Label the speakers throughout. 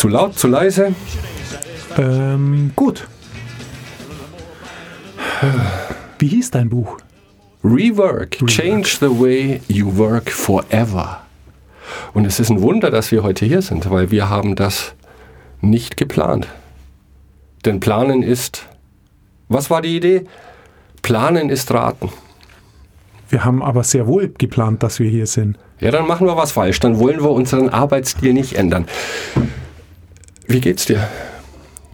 Speaker 1: Zu laut, zu leise?
Speaker 2: Ähm, gut. Wie hieß dein Buch?
Speaker 1: Rework. Change the way you work forever. Und es ist ein Wunder, dass wir heute hier sind, weil wir haben das nicht geplant. Denn planen ist, was war die Idee? Planen ist raten.
Speaker 2: Wir haben aber sehr wohl geplant, dass wir hier sind.
Speaker 1: Ja, dann machen wir was falsch. Dann wollen wir unseren Arbeitsstil nicht ändern. Wie geht's dir?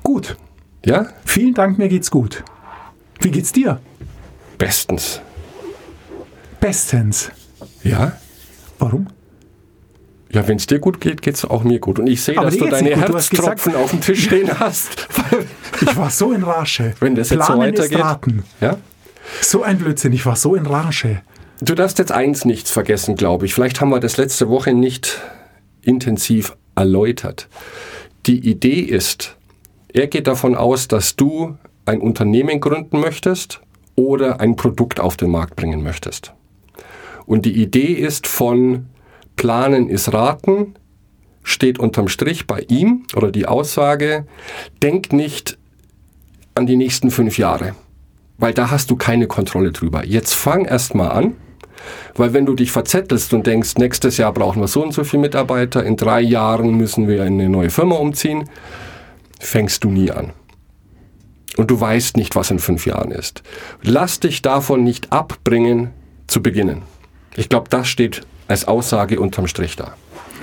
Speaker 2: Gut.
Speaker 1: Ja?
Speaker 2: Vielen Dank, mir geht's gut. Wie geht's dir?
Speaker 1: Bestens.
Speaker 2: Bestens.
Speaker 1: Ja?
Speaker 2: Warum?
Speaker 1: Ja, wenn es dir gut geht, geht es auch mir gut. Und ich sehe, dass du deine Herztropfen auf dem Tisch stehen hast.
Speaker 2: Ich war so in Rage.
Speaker 1: Wenn das jetzt so
Speaker 2: Planen
Speaker 1: weitergeht. ja?
Speaker 2: So ein Blödsinn, ich war so in Rage.
Speaker 1: Du darfst jetzt eins nicht vergessen, glaube ich. Vielleicht haben wir das letzte Woche nicht intensiv erläutert. Die Idee ist, er geht davon aus, dass du ein Unternehmen gründen möchtest oder ein Produkt auf den Markt bringen möchtest. Und die Idee ist von Planen ist Raten, steht unterm Strich bei ihm oder die Aussage, denk nicht an die nächsten fünf Jahre, weil da hast du keine Kontrolle drüber. Jetzt fang erst mal an, weil wenn du dich verzettelst und denkst, nächstes Jahr brauchen wir so und so viele Mitarbeiter, in drei Jahren müssen wir in eine neue Firma umziehen, fängst du nie an. Und du weißt nicht, was in fünf Jahren ist. Lass dich davon nicht abbringen, zu beginnen. Ich glaube, das steht als Aussage unterm Strich da.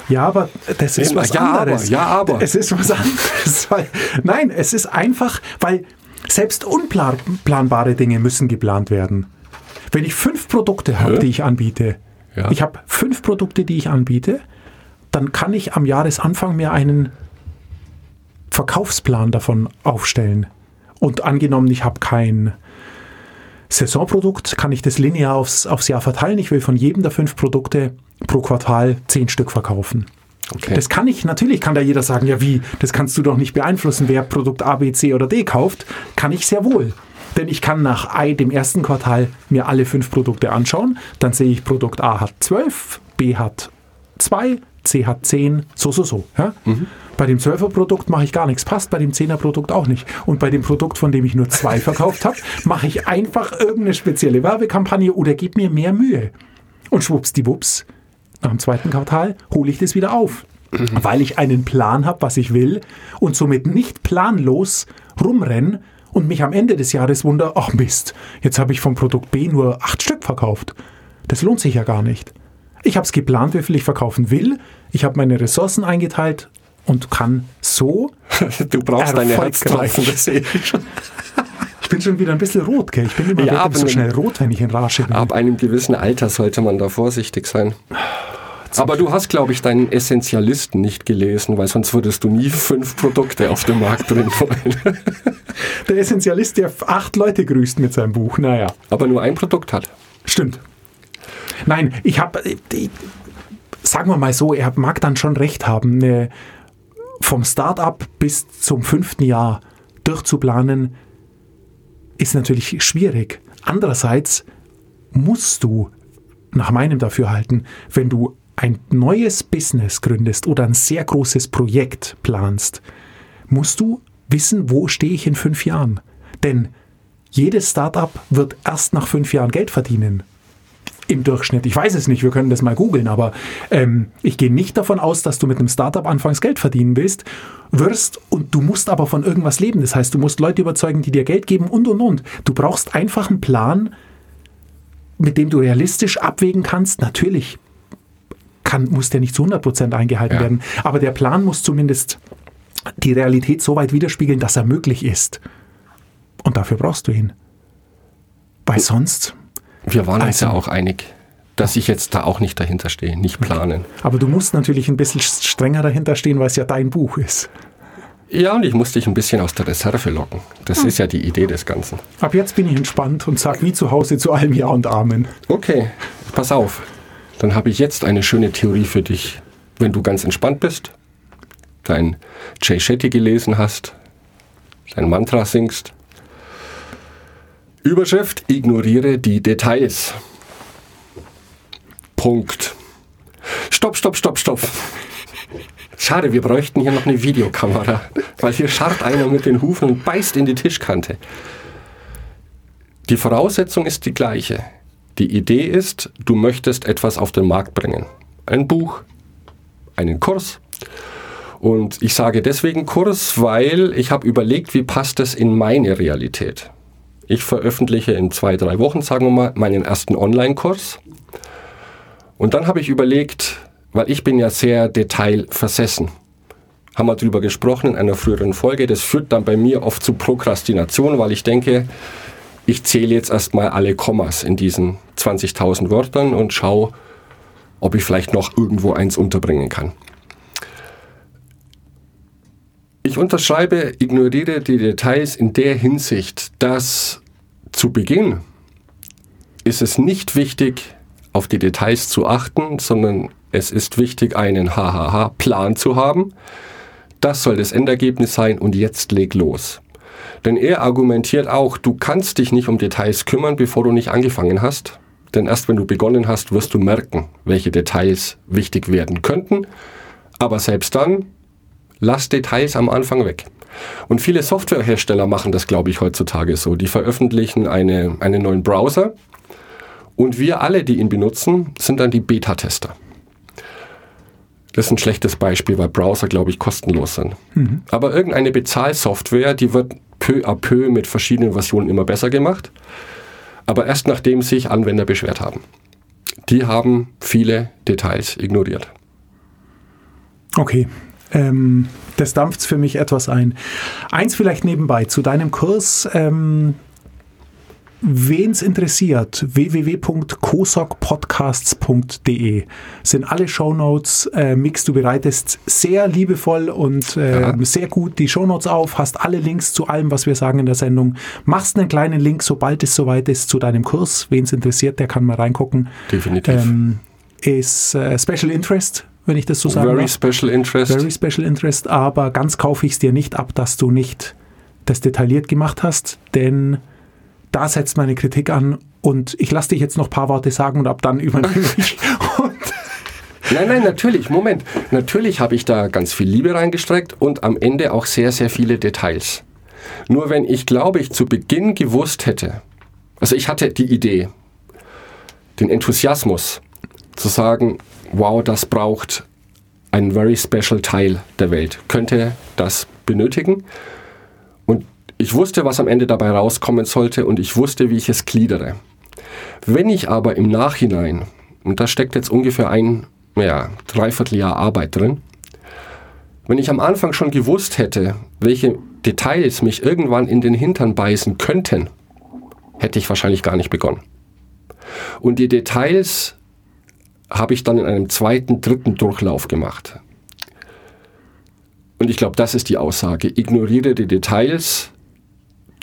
Speaker 2: Ja, aber das ist was
Speaker 1: ja,
Speaker 2: anderes.
Speaker 1: aber, ja, aber.
Speaker 2: Es ist was anderes. Weil, nein, es ist einfach, weil selbst unplanbare Dinge müssen geplant werden. Wenn ich fünf Produkte habe,
Speaker 1: Hä?
Speaker 2: die ich anbiete,
Speaker 1: Ja.
Speaker 2: ich habe fünf Produkte, die ich anbiete, dann kann ich am Jahresanfang mir einen Verkaufsplan davon aufstellen. Und angenommen, ich habe kein Saisonprodukt, kann ich das linear aufs, aufs Jahr verteilen. Ich will von jedem der fünf Produkte pro Quartal zehn Stück verkaufen.
Speaker 1: Okay.
Speaker 2: Das kann ich, natürlich kann da jeder sagen, ja wie, das kannst du doch nicht beeinflussen, wer Produkt A, B, C oder D kauft. Kann ich sehr wohl. Denn ich kann nach I, dem ersten Quartal mir alle fünf Produkte anschauen. Dann sehe ich, Produkt A hat 12, B hat 2, C hat 10, so, so, so. Ja? Bei dem 12er Produkt mache ich gar nichts, passt bei dem 10er Produkt auch nicht. Und bei dem Produkt, von dem ich nur zwei verkauft habe, mache ich einfach irgendeine spezielle Werbekampagne oder gebe mir mehr Mühe. Und schwuppsdiwupps, nach dem zweiten Quartal hole ich das wieder auf. Weil ich einen Plan habe, was ich will und somit nicht planlos rumrenne und mich am Ende des Jahres wundere, ach Mist, jetzt habe ich vom Produkt B nur acht Stück verkauft. Das lohnt sich ja gar nicht. Ich habe es geplant, wie viel ich verkaufen will. Ich habe meine Ressourcen eingeteilt und kann so.
Speaker 1: Du brauchst deine. Herztropfen, das sehe ich schon.
Speaker 2: Ich bin schon wieder ein bisschen rot, gell? Ich bin immer
Speaker 1: Ja,
Speaker 2: so schnell rot, wenn ich in Rage bin.
Speaker 1: Ab einem gewissen Alter sollte man da vorsichtig sein. Aber du hast, glaube ich, deinen Essentialisten nicht gelesen, weil sonst würdest du nie fünf Produkte auf den Markt bringen wollen.
Speaker 2: Der Essentialist, der acht Leute grüßt mit seinem Buch. Naja.
Speaker 1: Aber nur ein Produkt hat.
Speaker 2: Stimmt. Nein, ich habe, sagen wir mal so, er mag dann schon recht haben, eine, vom Start-up bis zum fünften Jahr durchzuplanen, ist natürlich schwierig. Andererseits musst du, nach meinem Dafürhalten, wenn du ein neues Business gründest oder ein sehr großes Projekt planst, musst du wissen, wo stehe ich in fünf Jahren. Denn jedes Startup wird erst nach fünf Jahren Geld verdienen. Im Durchschnitt. Ich weiß es nicht, wir können das mal googeln, aber ähm, ich gehe nicht davon aus, dass du mit einem Startup anfangs Geld verdienen willst, wirst und du musst aber von irgendwas leben. Das heißt, du musst Leute überzeugen, die dir Geld geben und und und. Du brauchst einfach einen Plan, mit dem du realistisch abwägen kannst. Natürlich kann, muss der nicht zu 100% eingehalten
Speaker 1: Ja.
Speaker 2: werden, aber der Plan muss zumindest die Realität so weit widerspiegeln, dass er möglich ist. Und dafür brauchst du ihn. Weil sonst,
Speaker 1: Wir waren uns
Speaker 2: Also-
Speaker 1: ja auch einig, dass ich jetzt da auch nicht dahinter stehe, nicht planen.
Speaker 2: aber du musst natürlich ein bisschen strenger dahinter stehen, weil es ja dein Buch ist.
Speaker 1: Ja, und ich musste dich ein bisschen aus der Reserve locken. Das ist ja die Idee des Ganzen.
Speaker 2: Ab jetzt bin ich entspannt und sag wie zu Hause zu allem Ja und Amen.
Speaker 1: Okay, pass auf. Dann habe ich jetzt eine schöne Theorie für dich. Wenn du ganz entspannt bist, dein Jay Shetty gelesen hast, dein Mantra singst. Überschrift, ignoriere die Details. Punkt. stopp, stopp, stopp, stopp. Schade, wir bräuchten hier noch eine Videokamera, weil hier scharrt einer mit den Hufen und beißt in die Tischkante. Die Voraussetzung ist die gleiche. Die Idee ist, du möchtest etwas auf den Markt bringen. Ein Buch, einen Kurs. Und ich sage deswegen Kurs, weil ich habe überlegt, wie passt es in meine Realität. Ich veröffentliche in zwei, drei Wochen, sagen wir mal, meinen ersten Online-Kurs. Und dann habe ich überlegt, weil ich bin ja sehr detailversessen. Haben wir darüber gesprochen in einer früheren Folge. Das führt dann bei mir oft zu Prokrastination, weil ich denke, ich zähle jetzt erstmal alle Kommas in diesen 20.000 Wörtern und schaue, ob ich vielleicht noch irgendwo eins unterbringen kann. Ich unterschreibe, ignoriere die Details in der Hinsicht, dass zu Beginn ist es nicht wichtig, auf die Details zu achten, sondern es ist wichtig, einen HHH-Plan zu haben. Das soll das Endergebnis sein und jetzt leg los. Denn er argumentiert auch, du kannst dich nicht um Details kümmern, bevor du nicht angefangen hast. Denn erst wenn du begonnen hast, wirst du merken, welche Details wichtig werden könnten. Aber selbst dann, lass Details am Anfang weg. Und viele Softwarehersteller machen das, glaube ich, heutzutage so. Die veröffentlichen eine, einen neuen Browser und wir alle, die ihn benutzen, sind dann die Beta-Tester. Das ist ein schlechtes Beispiel, weil Browser, glaube ich, kostenlos sind. Mhm. Aber irgendeine Bezahlsoftware, die wird peu à peu mit verschiedenen Versionen immer besser gemacht. Aber erst nachdem sich Anwender beschwert haben. Die haben viele Details ignoriert.
Speaker 2: Okay. Ähm, das dampft für mich etwas ein. Eins vielleicht nebenbei zu deinem Kurs. Ähm, Wen es interessiert, www.kosokpodcasts.de sind alle Shownotes. Äh, Mix, du bereitest sehr liebevoll und äh, ja. sehr gut die Shownotes auf, hast alle Links zu allem, was wir sagen in der Sendung. Machst einen kleinen Link, sobald es soweit ist, zu deinem Kurs. Wen es interessiert, der kann mal reingucken.
Speaker 1: Definitiv. Ähm,
Speaker 2: ist äh, Special Interest, wenn ich das so sage.
Speaker 1: Very darf. Special Interest.
Speaker 2: Very Special Interest, aber ganz kaufe ich es dir nicht ab, dass du nicht das detailliert gemacht hast, denn da setzt meine Kritik an und ich lasse dich jetzt noch ein paar Worte sagen und ab dann übernehme ich.
Speaker 1: Nein, nein, natürlich, Moment. Natürlich habe ich da ganz viel Liebe reingestreckt und am Ende auch sehr, sehr viele Details. Nur wenn ich, glaube ich, zu Beginn gewusst hätte, also ich hatte die Idee, den Enthusiasmus zu sagen, wow, das braucht ein very special Teil der Welt, könnte das benötigen. Ich wusste, was am Ende dabei rauskommen sollte und ich wusste, wie ich es gliedere. Wenn ich aber im Nachhinein, und da steckt jetzt ungefähr ein, ja, Dreivierteljahr Arbeit drin, wenn ich am Anfang schon gewusst hätte, welche Details mich irgendwann in den Hintern beißen könnten, hätte ich wahrscheinlich gar nicht begonnen. Und die Details habe ich dann in einem zweiten, dritten Durchlauf gemacht. Und ich glaube, das ist die Aussage. Ignoriere die Details,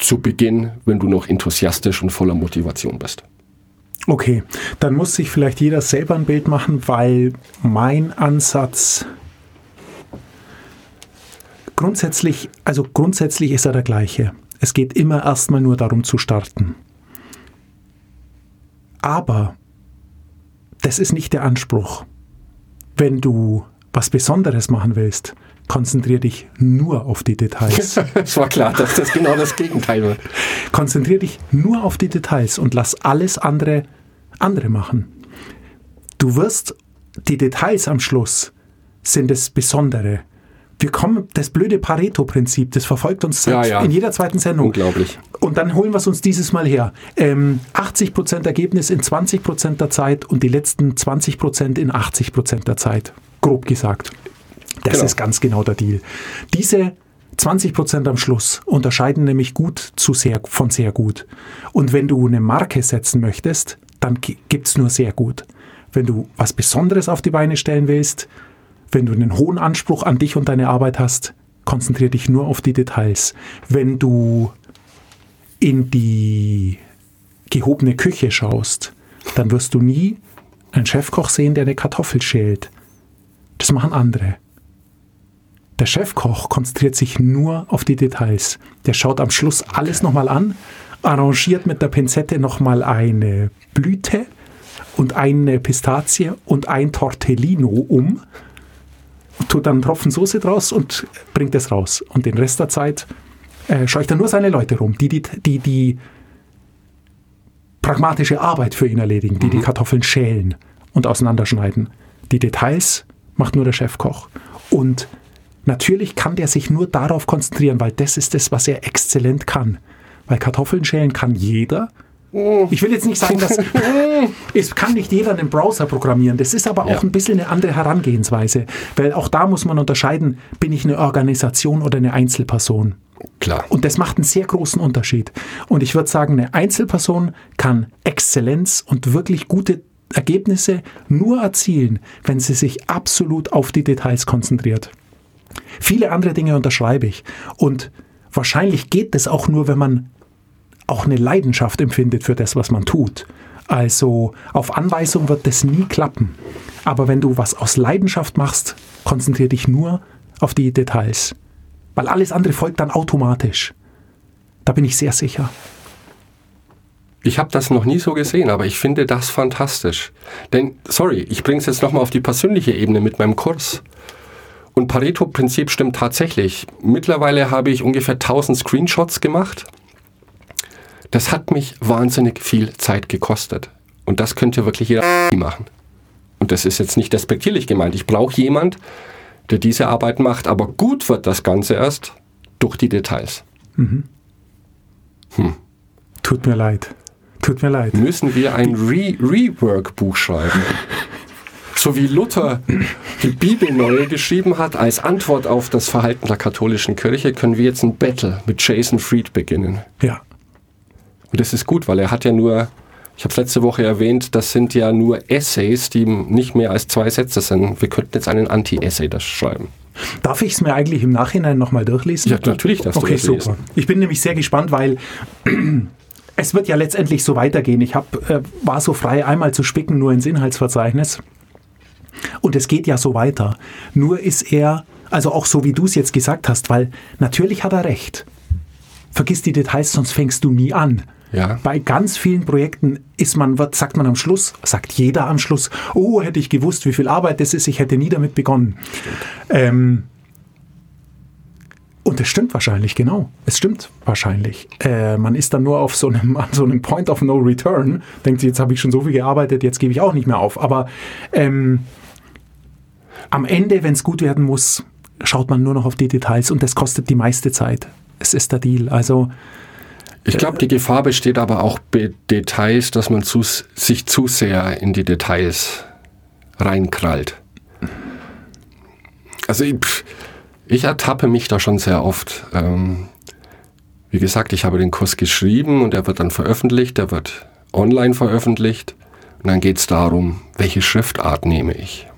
Speaker 1: zu Beginn, wenn du noch enthusiastisch und voller Motivation bist.
Speaker 2: Okay, dann muss sich vielleicht jeder selber ein Bild machen, weil mein Ansatz grundsätzlich, also grundsätzlich ist er der gleiche. Es geht immer erstmal nur darum zu starten. Aber das ist nicht der Anspruch. Wenn du was Besonderes machen willst, konzentrier dich nur auf die Details.
Speaker 1: es war klar, dass das genau das Gegenteil wird.
Speaker 2: Konzentrier dich nur auf die Details und lass alles andere andere machen. Du wirst die Details am Schluss sind das Besondere. Wir kommen, das blöde Pareto-Prinzip, das verfolgt uns
Speaker 1: ja, ja.
Speaker 2: in jeder zweiten Sendung.
Speaker 1: Unglaublich.
Speaker 2: Und dann holen wir es uns dieses Mal her. Ähm, 80% Ergebnis in 20% der Zeit und die letzten 20% in 80% der Zeit. Grob gesagt. Das genau. ist ganz genau der Deal. Diese 20 Prozent am Schluss unterscheiden nämlich gut zu sehr, von sehr gut. Und wenn du eine Marke setzen möchtest, dann gibt es nur sehr gut. Wenn du was Besonderes auf die Beine stellen willst, wenn du einen hohen Anspruch an dich und deine Arbeit hast, konzentriere dich nur auf die Details. Wenn du in die gehobene Küche schaust, dann wirst du nie einen Chefkoch sehen, der eine Kartoffel schält. Das machen andere. Der Chefkoch konzentriert sich nur auf die Details. Der schaut am Schluss alles nochmal an, arrangiert mit der Pinzette nochmal eine Blüte und eine Pistazie und ein Tortellino um, tut dann einen Tropfen Soße draus und bringt es raus. Und den Rest der Zeit äh, scheucht er nur seine Leute rum, die die, die, die pragmatische Arbeit für ihn erledigen, die die Kartoffeln schälen und auseinanderschneiden. Die Details macht nur der Chefkoch. Und natürlich kann der sich nur darauf konzentrieren, weil das ist das, was er exzellent kann. Weil Kartoffeln schälen kann jeder. Ich will jetzt nicht sagen, dass es kann nicht jeder einen Browser programmieren. Das ist aber auch
Speaker 1: Ja.
Speaker 2: ein bisschen eine andere Herangehensweise, weil auch da muss man unterscheiden, bin ich eine Organisation oder eine Einzelperson.
Speaker 1: Klar.
Speaker 2: Und das macht einen sehr großen Unterschied. Und ich würde sagen, eine Einzelperson kann Exzellenz und wirklich gute Ergebnisse nur erzielen, wenn sie sich absolut auf die Details konzentriert. Viele andere Dinge unterschreibe ich. Und wahrscheinlich geht das auch nur, wenn man auch eine Leidenschaft empfindet für das, was man tut. Also auf Anweisung wird das nie klappen. Aber wenn du was aus Leidenschaft machst, konzentriere dich nur auf die Details. Weil alles andere folgt dann automatisch. Da bin ich sehr sicher.
Speaker 1: Ich habe das noch nie so gesehen, aber ich finde das fantastisch. Denn, sorry, ich bringe es jetzt nochmal auf die persönliche Ebene mit meinem Kurs. Und Pareto-Prinzip stimmt tatsächlich. Mittlerweile habe ich ungefähr 1000 Screenshots gemacht. Das hat mich wahnsinnig viel Zeit gekostet. Und das könnte wirklich jeder machen. Und das ist jetzt nicht despektierlich gemeint. Ich brauche jemand, der diese Arbeit macht. Aber gut wird das Ganze erst durch die Details.
Speaker 2: Tut mir leid. Tut mir leid.
Speaker 1: müssen wir ein Re Rework-Buch schreiben. So wie Luther die Bibel neu geschrieben hat, als Antwort auf das Verhalten der katholischen Kirche, können wir jetzt ein Battle mit Jason Fried beginnen.
Speaker 2: Ja.
Speaker 1: Und das ist gut, weil er hat ja nur, ich habe es letzte Woche erwähnt, das sind ja nur Essays, die nicht mehr als zwei Sätze sind. Wir könnten jetzt einen Anti-Essay das schreiben.
Speaker 2: Darf ich es mir eigentlich im Nachhinein nochmal durchlesen?
Speaker 1: Ja, natürlich darfst du
Speaker 2: okay,
Speaker 1: das
Speaker 2: super.
Speaker 1: lesen.
Speaker 2: Ich bin nämlich sehr gespannt, weil es wird ja letztendlich so weitergehen. Ich hab, äh, war so frei, einmal zu spicken, nur ins Inhaltsverzeichnis. Und es geht ja so weiter. Nur ist er, also auch so wie du es jetzt gesagt hast, weil natürlich hat er recht. Vergiss die Details, sonst fängst du nie an.
Speaker 1: Ja.
Speaker 2: Bei ganz vielen Projekten ist man, sagt man am Schluss, sagt jeder am Schluss, oh, hätte ich gewusst, wie viel Arbeit das ist, ich hätte nie damit begonnen. Ähm, und das stimmt wahrscheinlich, genau. Es stimmt wahrscheinlich. Äh, man ist dann nur auf so einem, an so einem Point of No Return, denkt sich, jetzt habe ich schon so viel gearbeitet, jetzt gebe ich auch nicht mehr auf. Aber ähm, am Ende, wenn es gut werden muss, schaut man nur noch auf die Details und das kostet die meiste Zeit. Es ist der Deal. Also
Speaker 1: Ich glaube, die Gefahr besteht aber auch bei Details, dass man zu, sich zu sehr in die Details reinkrallt. Also ich, ich ertappe mich da schon sehr oft. Ähm, wie gesagt, ich habe den Kurs geschrieben und er wird dann veröffentlicht, der wird online veröffentlicht. Und dann geht es darum, welche Schriftart nehme ich.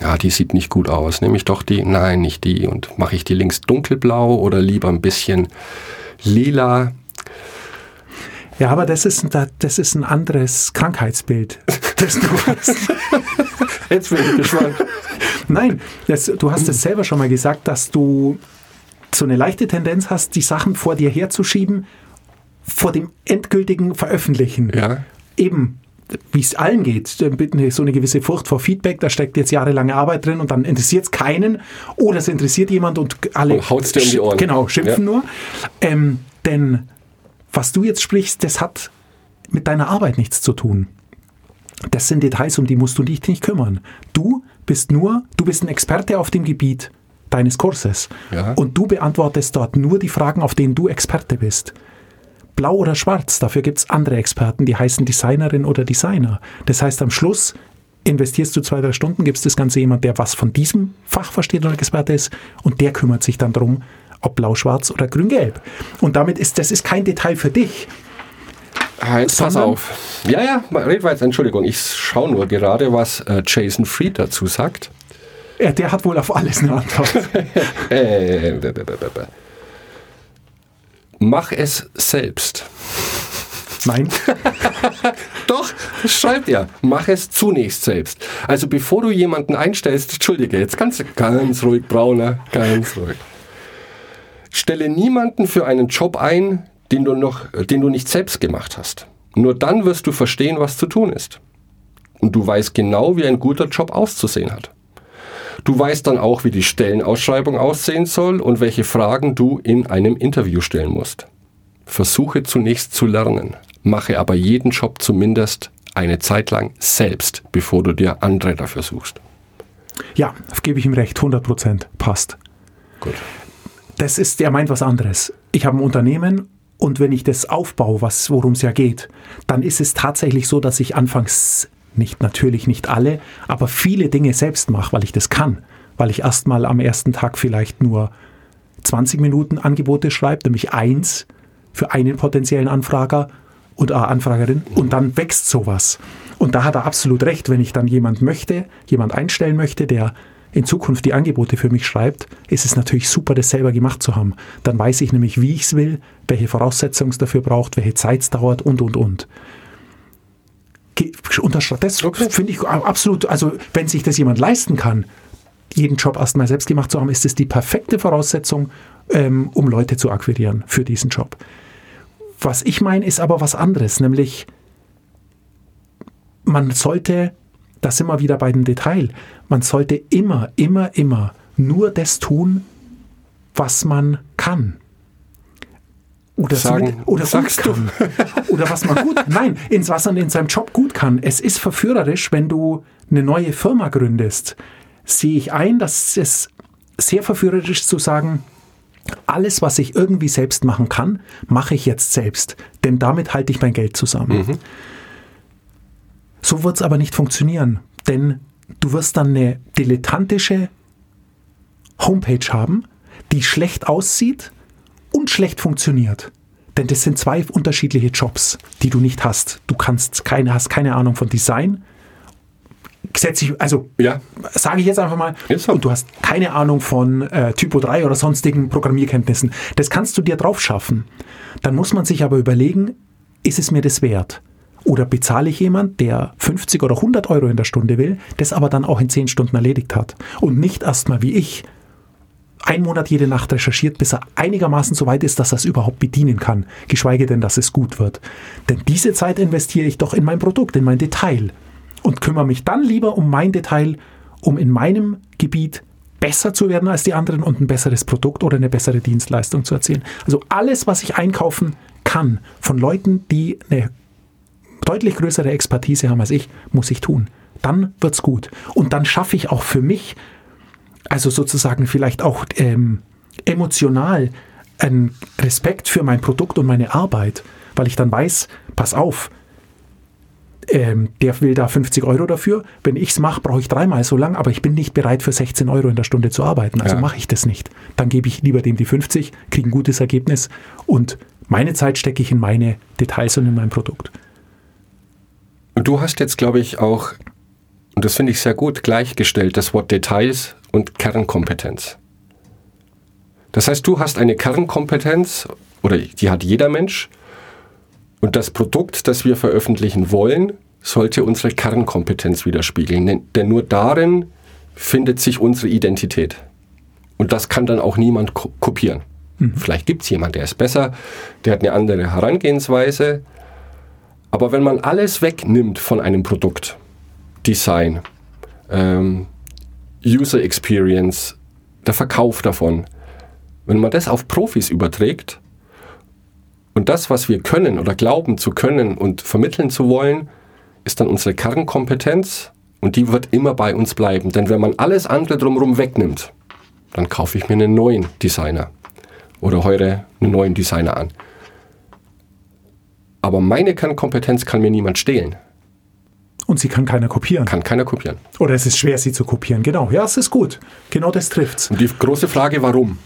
Speaker 1: Ja, die sieht nicht gut aus. Nehme ich doch die? Nein, nicht die. Und mache ich die links dunkelblau oder lieber ein bisschen lila?
Speaker 2: Ja, aber das ist, ein- das ist ein anderes Krankheitsbild, das du hast.
Speaker 1: Jetzt bin ich gespannt.
Speaker 2: Nein, das, du hast es selber schon mal gesagt, dass du so eine leichte Tendenz hast, die Sachen vor dir herzuschieben, vor dem endgültigen Veröffentlichen.
Speaker 1: Ja.
Speaker 2: Eben, wie es allen geht, so eine gewisse Furcht vor Feedback, da steckt jetzt jahrelange Arbeit drin und dann interessiert es keinen oder es interessiert jemand und alle
Speaker 1: Und haut's dir um die Ohren.
Speaker 2: Genau, schimpfen
Speaker 1: Ja.
Speaker 2: nur. Ähm, denn was du jetzt sprichst, das hat mit deiner Arbeit nichts zu tun. Das sind Details, um die musst du dich nicht kümmern. Du bist nur, du bist ein Experte auf dem Gebiet deines Kurses.
Speaker 1: Ja.
Speaker 2: Und du beantwortest dort nur die Fragen, auf denen du Experte bist. Blau oder schwarz, dafür gibt es andere Experten, die heißen Designerin oder Designer. Das heißt, am Schluss investierst du zwei, drei Stunden, gibst das Ganze jemand, der was von diesem Fach versteht oder Experte ist, und der kümmert sich dann darum, ob blau, schwarz oder grün, gelb. Und damit ist, das ist kein Detail für dich.
Speaker 1: Ah, Jetzt pass auf. Ja, ja, red weiter, Entschuldigung. Ich schaue nur gerade, was äh, Jason Fried dazu sagt.
Speaker 2: Ja, der hat wohl auf alles eine Antwort.
Speaker 1: Mach es selbst.
Speaker 2: Nein.
Speaker 1: Doch, schreibt er. Mach es zunächst selbst. Also bevor du jemanden einstellst, entschuldige, jetzt kannst du ganz ruhig, Brauner, ganz ruhig. Stelle niemanden für einen Job ein, den du, noch, den du nicht selbst gemacht hast. Nur dann wirst du verstehen, was zu tun ist. und du weißt genau, wie ein guter Job auszusehen hat. Du weißt dann auch, wie die Stellenausschreibung aussehen soll und welche Fragen du in einem Interview stellen musst. Versuche zunächst zu lernen, mache aber jeden Job zumindest eine Zeit lang selbst, bevor du dir andere dafür suchst.
Speaker 2: Ja, gebe ich ihm recht, 100 Prozent, passt.
Speaker 1: Gut.
Speaker 2: Das ist, er meint was anderes. Ich habe ein Unternehmen und wenn ich das aufbaue, was, worum es ja geht, dann ist es tatsächlich so, dass ich anfangs nicht, natürlich nicht alle, aber viele Dinge selbst mache, weil ich das kann. Weil ich erstmal am ersten Tag vielleicht nur 20 Minuten Angebote schreibe, nämlich eins für einen potenziellen Anfrager und äh, Anfragerin und dann wächst sowas. Und da hat er absolut recht, wenn ich dann jemand möchte, jemand einstellen möchte, der in Zukunft die Angebote für mich schreibt, ist es natürlich super, das selber gemacht zu haben. Dann weiß ich nämlich, wie ich es will, welche Voraussetzungen es dafür braucht, welche Zeit es dauert und, und, und. Das okay. finde ich absolut, also wenn sich das jemand leisten kann, jeden Job erstmal selbst gemacht zu haben, ist es die perfekte Voraussetzung, ähm, um Leute zu akquirieren für diesen Job. Was ich meine, ist aber was anderes, nämlich man sollte, da sind wir wieder bei dem Detail, man sollte immer, immer, immer nur das tun, was man kann. Oder,
Speaker 1: Sagen,
Speaker 2: oder sagst du. Oder was man gut, nein, ins was man in seinem Job gut kann. Es ist verführerisch, wenn du eine neue Firma gründest. Sehe ich ein, dass es sehr verführerisch ist zu sagen, alles, was ich irgendwie selbst machen kann, mache ich jetzt selbst. Denn damit halte ich mein Geld zusammen. Mhm. So wird es aber nicht funktionieren. Denn du wirst dann eine dilettantische Homepage haben, die schlecht aussieht und schlecht funktioniert. Denn das sind zwei unterschiedliche Jobs, die du nicht hast. Du kannst keine, hast keine Ahnung von Design, setze ich, also ja. sage ich jetzt einfach mal, jetzt und du hast keine Ahnung von äh, Typo 3 oder sonstigen Programmierkenntnissen. Das kannst du dir drauf schaffen. Dann muss man sich aber überlegen, ist es mir das wert? Oder bezahle ich jemand, der 50 oder 100 Euro in der Stunde will, das aber dann auch in 10 Stunden erledigt hat? Und nicht erstmal wie ich ein Monat jede Nacht recherchiert, bis er einigermaßen so weit ist, dass er es überhaupt bedienen kann, geschweige denn, dass es gut wird. Denn diese Zeit investiere ich doch in mein Produkt, in mein Detail und kümmere mich dann lieber um mein Detail, um in meinem Gebiet besser zu werden als die anderen und ein besseres Produkt oder eine bessere Dienstleistung zu erzielen. Also alles, was ich einkaufen kann von Leuten, die eine deutlich größere Expertise haben als ich, muss ich tun. Dann wird's gut. Und dann schaffe ich auch für mich, also sozusagen vielleicht auch ähm, emotional, einen Respekt für mein Produkt und meine Arbeit, weil ich dann weiß, pass auf, ähm, der will da 50 Euro dafür. Wenn ich es mache, brauche ich dreimal so lang, aber ich bin nicht bereit, für 16 Euro in der Stunde zu arbeiten. Also ja. mache ich das nicht. Dann gebe ich lieber dem die 50, kriege ein gutes Ergebnis und meine Zeit stecke ich in meine Details und in mein Produkt.
Speaker 1: Du hast jetzt, glaube ich, auch, und das finde ich sehr gut, gleichgestellt, das Wort Details und Kernkompetenz. Das heißt, du hast eine Kernkompetenz, oder die hat jeder Mensch, und das Produkt, das wir veröffentlichen wollen, sollte unsere Kernkompetenz widerspiegeln. Denn nur darin findet sich unsere Identität. Und das kann dann auch niemand kopieren. Mhm. Vielleicht gibt es jemanden, der ist besser, der hat eine andere Herangehensweise. Aber wenn man alles wegnimmt von einem Produkt, Design, ähm, User Experience, der Verkauf davon, wenn man das auf Profis überträgt, und das, was wir können oder glauben zu können und vermitteln zu wollen, ist dann unsere Kernkompetenz und die wird immer bei uns bleiben. Denn wenn man alles andere drumherum wegnimmt, dann kaufe ich mir einen neuen Designer oder heure einen neuen Designer an. Aber meine Kernkompetenz kann mir niemand stehlen.
Speaker 2: Und sie kann keiner kopieren.
Speaker 1: Kann keiner kopieren.
Speaker 2: Oder es ist schwer, sie zu kopieren. Genau. Ja, es ist gut. Genau das trifft's.
Speaker 1: Und die große Frage, warum?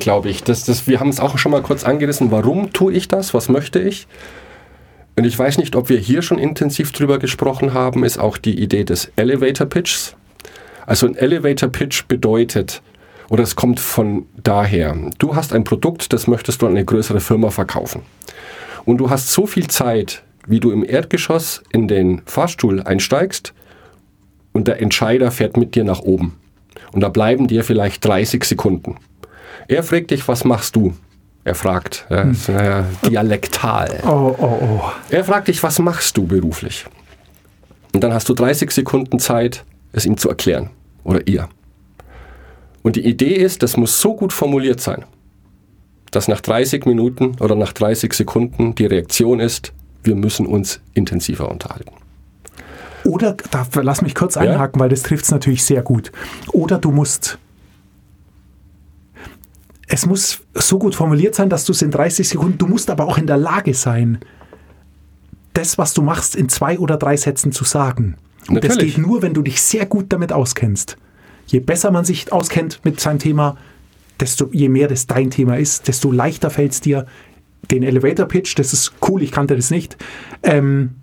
Speaker 1: glaube ich. Das, das, wir haben es auch schon mal kurz angerissen, warum tue ich das, was möchte ich? Und ich weiß nicht, ob wir hier schon intensiv drüber gesprochen haben, ist auch die Idee des Elevator Pitchs. Also ein Elevator Pitch bedeutet, oder es kommt von daher, du hast ein Produkt, das möchtest du an eine größere Firma verkaufen. Und du hast so viel Zeit, wie du im Erdgeschoss in den Fahrstuhl einsteigst und der Entscheider fährt mit dir nach oben. Und da bleiben dir vielleicht 30 Sekunden. Er fragt dich, was machst du? Er fragt, ja, hm. äh, dialektal.
Speaker 2: Oh, oh, oh.
Speaker 1: Er fragt dich, was machst du beruflich? Und dann hast du 30 Sekunden Zeit, es ihm zu erklären oder ihr. Und die Idee ist, das muss so gut formuliert sein, dass nach 30 Minuten oder nach 30 Sekunden die Reaktion ist, wir müssen uns intensiver unterhalten.
Speaker 2: Oder, da, lass mich kurz einhaken, ja? weil das trifft es natürlich sehr gut. Oder du musst, es muss so gut formuliert sein, dass du es in 30 Sekunden, du musst aber auch in der Lage sein, das, was du machst, in zwei oder drei Sätzen zu sagen. Und Natürlich. das geht nur, wenn du dich sehr gut damit auskennst. Je besser man sich auskennt mit seinem Thema, desto je mehr das dein Thema ist, desto leichter fällt es dir, den Elevator Pitch, das ist cool, ich kannte das nicht, ähm,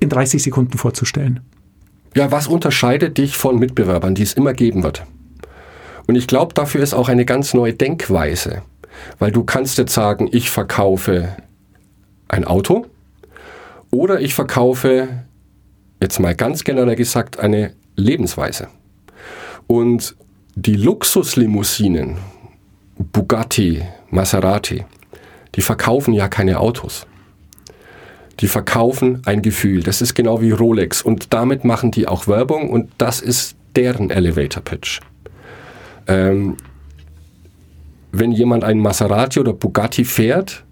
Speaker 2: in 30 Sekunden vorzustellen.
Speaker 1: Ja, was unterscheidet dich von Mitbewerbern, die es immer geben wird? Und ich glaube, dafür ist auch eine ganz neue Denkweise. Weil du kannst jetzt sagen, ich verkaufe ein Auto oder ich verkaufe, jetzt mal ganz generell gesagt, eine Lebensweise. Und die Luxuslimousinen, Bugatti, Maserati, die verkaufen ja keine Autos. Die verkaufen ein Gefühl. Das ist genau wie Rolex. Und damit machen die auch Werbung und das ist deren Elevator Pitch. Ähm, wenn jemand einen Maserati oder Bugatti fährt,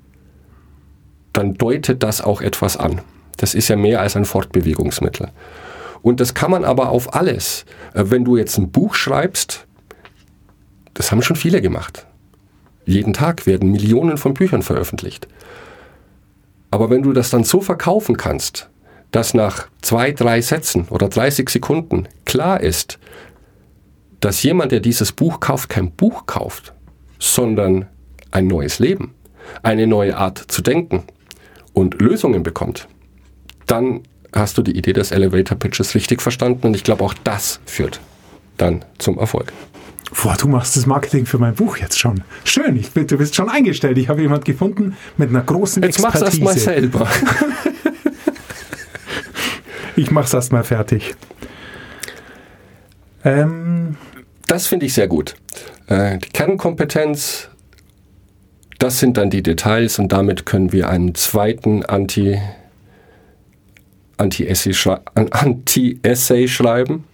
Speaker 1: dann deutet das auch etwas an. Das ist ja mehr als ein Fortbewegungsmittel. Und das kann man aber auf alles. Äh, wenn du jetzt ein Buch schreibst, das haben schon viele gemacht. Jeden Tag werden Millionen von Büchern veröffentlicht. Aber wenn du das dann so verkaufen kannst, dass nach zwei, drei Sätzen oder 30 Sekunden klar ist, dass jemand, der dieses Buch kauft, kein Buch kauft, sondern ein neues Leben, eine neue Art zu denken und Lösungen bekommt, dann hast du die Idee des Elevator Pitches richtig verstanden und ich glaube auch das führt dann zum Erfolg.
Speaker 2: Boah, du machst das Marketing für mein Buch jetzt schon. Schön, ich, du bist schon eingestellt. Ich habe jemanden gefunden mit einer großen
Speaker 1: jetzt Expertise. Jetzt mach's erst mal selber.
Speaker 2: ich mach's erst mal fertig.
Speaker 1: Ähm, das finde ich sehr gut. Äh, die Kernkompetenz, das sind dann die Details und damit können wir einen zweiten Anti- Anti-Essay schrei Anti schreiben.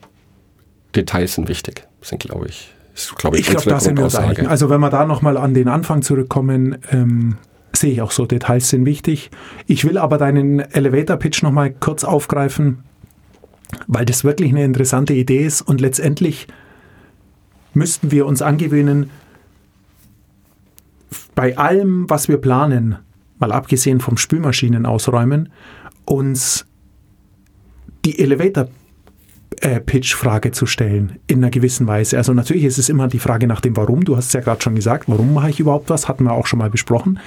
Speaker 1: Details sind wichtig, sind glaube ich
Speaker 2: ist, glaube ich, ich glaube, da sind wir uns einig. Also wenn wir da nochmal an den Anfang zurückkommen, ähm, sehe ich auch so, Details sind wichtig. Ich will aber deinen Elevator-Pitch nochmal kurz aufgreifen, weil das wirklich eine interessante Idee ist und letztendlich müssten wir uns angewöhnen, bei allem, was wir planen, mal abgesehen vom Spülmaschinen ausräumen, uns die Elevator äh, Pitch-Frage zu stellen, in einer gewissen Weise. Also natürlich ist es immer die Frage nach dem Warum. Du hast es ja gerade schon gesagt, warum mache ich überhaupt was, hatten wir auch schon mal besprochen.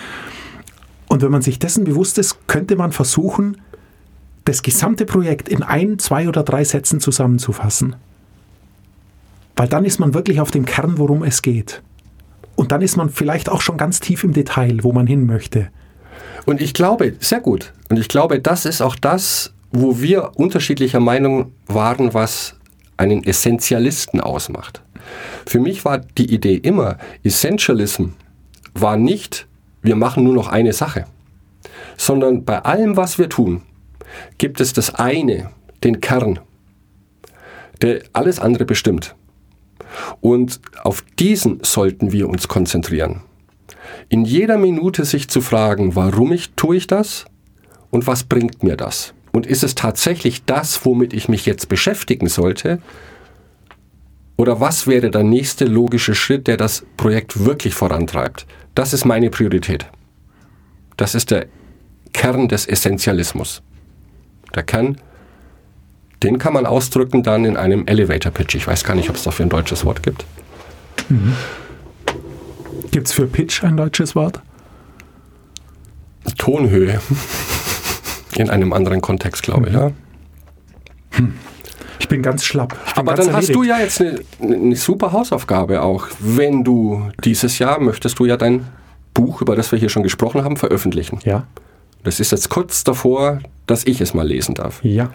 Speaker 2: Und wenn man sich dessen bewusst ist, könnte man versuchen, das gesamte Projekt in ein, zwei oder drei Sätzen zusammenzufassen. Weil dann ist man wirklich auf dem Kern, worum es geht. Und dann ist man vielleicht auch schon ganz tief im Detail, wo man hin möchte.
Speaker 1: Und ich glaube, sehr gut. Und ich glaube, das ist auch das, wo wir unterschiedlicher Meinung waren, was einen Essentialisten ausmacht. Für mich war die Idee immer, Essentialism war nicht, wir machen nur noch eine Sache, sondern bei allem, was wir tun, gibt es das eine, den Kern, der alles andere bestimmt. Und auf diesen sollten wir uns konzentrieren. In jeder Minute sich zu fragen, warum ich, tue ich das und was bringt mir das? Und ist es tatsächlich das, womit ich mich jetzt beschäftigen sollte? Oder was wäre der nächste logische Schritt, der das Projekt wirklich vorantreibt? Das ist meine Priorität. Das ist der Kern des Essentialismus. Der Kern, den kann man ausdrücken dann in einem Elevator Pitch. Ich weiß gar nicht, ob es dafür ein deutsches Wort gibt. Mhm.
Speaker 2: Gibt es für Pitch ein deutsches Wort?
Speaker 1: Tonhöhe. In einem anderen Kontext, glaube ich, ja.
Speaker 2: Hm. Ich bin ganz schlapp. Bin
Speaker 1: Aber
Speaker 2: ganz
Speaker 1: dann erledigt. hast du ja jetzt eine, eine super Hausaufgabe auch. Wenn du dieses Jahr möchtest du ja dein Buch, über das wir hier schon gesprochen haben, veröffentlichen.
Speaker 2: Ja.
Speaker 1: Das ist jetzt kurz davor, dass ich es mal lesen darf.
Speaker 2: Ja.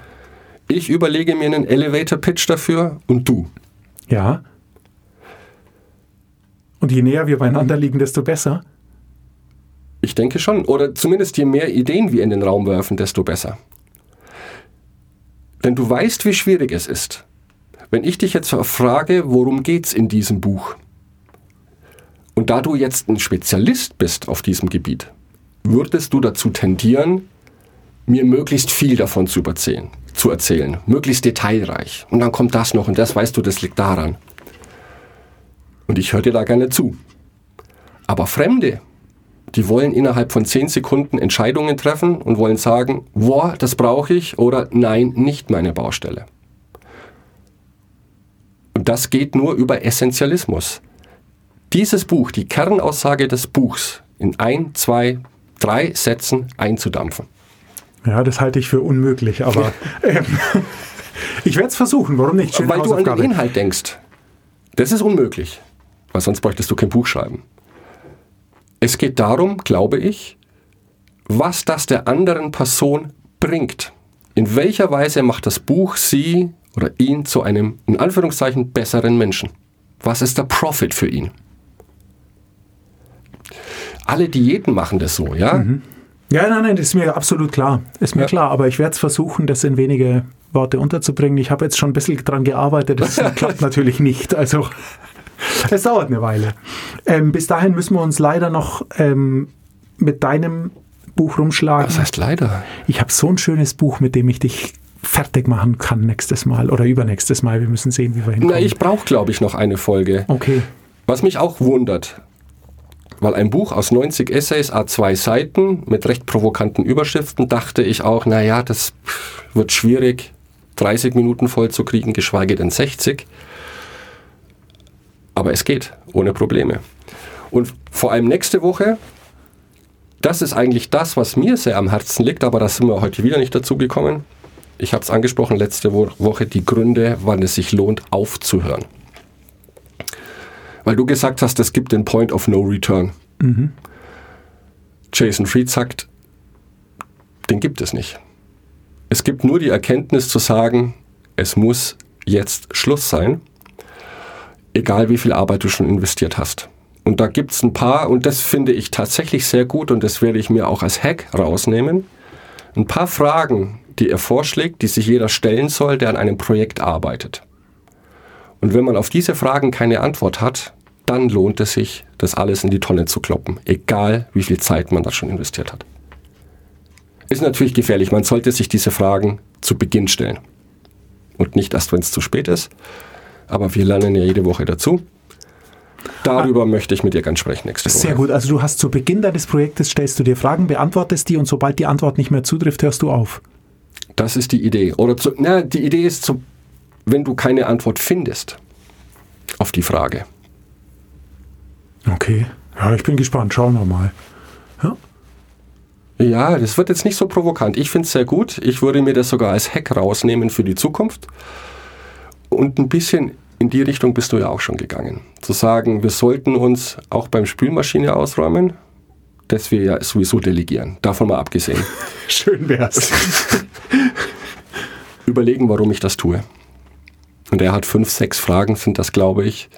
Speaker 1: Ich überlege mir einen Elevator-Pitch dafür und du.
Speaker 2: Ja. Und je näher wir beieinander liegen, desto besser.
Speaker 1: Ich denke schon. Oder zumindest je mehr Ideen wir in den Raum werfen, desto besser. Denn du weißt, wie schwierig es ist. Wenn ich dich jetzt frage, worum geht's in diesem Buch? Und da du jetzt ein Spezialist bist auf diesem Gebiet, würdest du dazu tendieren, mir möglichst viel davon zu erzählen, zu erzählen, möglichst detailreich. Und dann kommt das noch und das weißt du, das liegt daran. Und ich höre dir da gerne zu. Aber Fremde, die wollen innerhalb von zehn Sekunden Entscheidungen treffen und wollen sagen, boah, das brauche ich oder nein, nicht meine Baustelle. Und das geht nur über Essentialismus. Dieses Buch, die Kernaussage des Buchs, in ein, zwei, drei Sätzen einzudampfen.
Speaker 2: Ja, das halte ich für unmöglich, aber ähm, ich werde es versuchen. Warum nicht?
Speaker 1: Schöne Weil du an den Inhalt denkst. Das ist unmöglich, weil sonst bräuchtest du kein Buch schreiben. Es geht darum, glaube ich, was das der anderen Person bringt. In welcher Weise macht das Buch sie oder ihn zu einem, in Anführungszeichen, besseren Menschen? Was ist der Profit für ihn? Alle Diäten machen das so, ja? Mhm.
Speaker 2: Ja, nein, nein, das ist mir absolut klar. Ist mir ja. klar, aber ich werde es versuchen, das in wenige Worte unterzubringen. Ich habe jetzt schon ein bisschen dran gearbeitet, das klappt natürlich nicht. Also es dauert eine Weile. Ähm, bis dahin müssen wir uns leider noch ähm, mit deinem Buch rumschlagen.
Speaker 1: Was heißt leider?
Speaker 2: Ich habe so ein schönes Buch, mit dem ich dich fertig machen kann nächstes Mal oder übernächstes Mal. Wir müssen sehen, wie wir hinkommen.
Speaker 1: Na, ich brauche, glaube ich, noch eine Folge.
Speaker 2: Okay.
Speaker 1: Was mich auch wundert, weil ein Buch aus 90 Essays, A2 Seiten mit recht provokanten Überschriften, dachte ich auch, naja, das wird schwierig, 30 Minuten voll zu kriegen, geschweige denn 60. Aber es geht, ohne Probleme. Und vor allem nächste Woche, das ist eigentlich das, was mir sehr am Herzen liegt, aber da sind wir heute wieder nicht dazu gekommen. Ich habe es angesprochen letzte Woche, die Gründe, wann es sich lohnt, aufzuhören. Weil du gesagt hast, es gibt den Point of No Return. Mhm. Jason Fried sagt, den gibt es nicht. Es gibt nur die Erkenntnis zu sagen, es muss jetzt Schluss sein, egal wie viel Arbeit du schon investiert hast. Und da gibt es ein paar, und das finde ich tatsächlich sehr gut, und das werde ich mir auch als Hack rausnehmen, ein paar Fragen, die er vorschlägt, die sich jeder stellen soll, der an einem Projekt arbeitet. Und wenn man auf diese Fragen keine Antwort hat, dann lohnt es sich, das alles in die Tonne zu kloppen, egal wie viel Zeit man da schon investiert hat. Ist natürlich gefährlich, man sollte sich diese Fragen zu Beginn stellen und nicht erst, wenn es zu spät ist. Aber wir lernen ja jede Woche dazu. Darüber ah, möchte ich mit dir ganz sprechen nächste Woche.
Speaker 2: Sehr gut. Also du hast zu Beginn deines Projektes stellst du dir Fragen, beantwortest die und sobald die Antwort nicht mehr zutrifft, hörst du auf.
Speaker 1: Das ist die Idee. Oder zu, na, die Idee ist, zu, wenn du keine Antwort findest auf die Frage,
Speaker 2: Okay. Ja, ich bin gespannt. Schauen wir mal. Ja.
Speaker 1: Ja, das wird jetzt nicht so provokant. Ich finde es sehr gut. Ich würde mir das sogar als Hack rausnehmen für die Zukunft. Und ein bisschen in die Richtung bist du ja auch schon gegangen. Zu sagen, wir sollten uns auch beim Spülmaschine ausräumen, das wir ja sowieso delegieren. Davon mal abgesehen.
Speaker 2: Schön wär's.
Speaker 1: Überlegen, warum ich das tue. Und er hat fünf, sechs Fragen, sind das, glaube ich.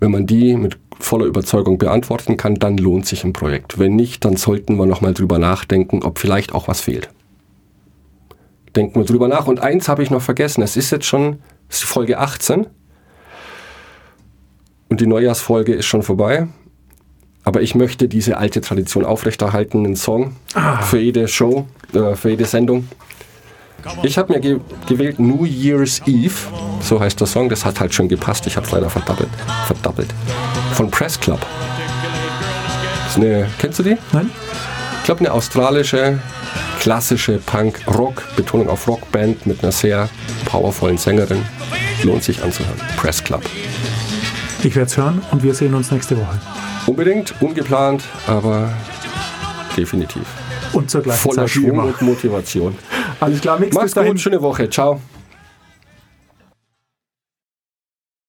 Speaker 1: Wenn man die mit voller Überzeugung beantworten kann, dann lohnt sich ein Projekt. Wenn nicht, dann sollten wir nochmal drüber nachdenken, ob vielleicht auch was fehlt. Denken wir drüber nach. Und eins habe ich noch vergessen. Es ist jetzt schon ist Folge 18 und die Neujahrsfolge ist schon vorbei. Aber ich möchte diese alte Tradition aufrechterhalten, einen Song ah. für jede Show, äh, für jede Sendung. Ich habe mir ge gewählt New Year's Eve, so heißt der Song, das hat halt schon gepasst, ich habe es leider verdoppelt. verdoppelt. Von Press Club. Eine, kennst du die?
Speaker 2: Nein.
Speaker 1: Ich glaube, eine australische, klassische Punk-Rock, Betonung auf Rockband mit einer sehr powervollen Sängerin. Lohnt sich anzuhören. Press Club.
Speaker 2: Ich werde es hören und wir sehen uns nächste Woche.
Speaker 1: Unbedingt, ungeplant, aber definitiv.
Speaker 2: Und zur gleichen
Speaker 1: Voller
Speaker 2: Zeit
Speaker 1: Schwung und Motivation.
Speaker 2: Alles klar,
Speaker 1: Mix Mach's bis dahin. Gut, schöne Woche. Ciao.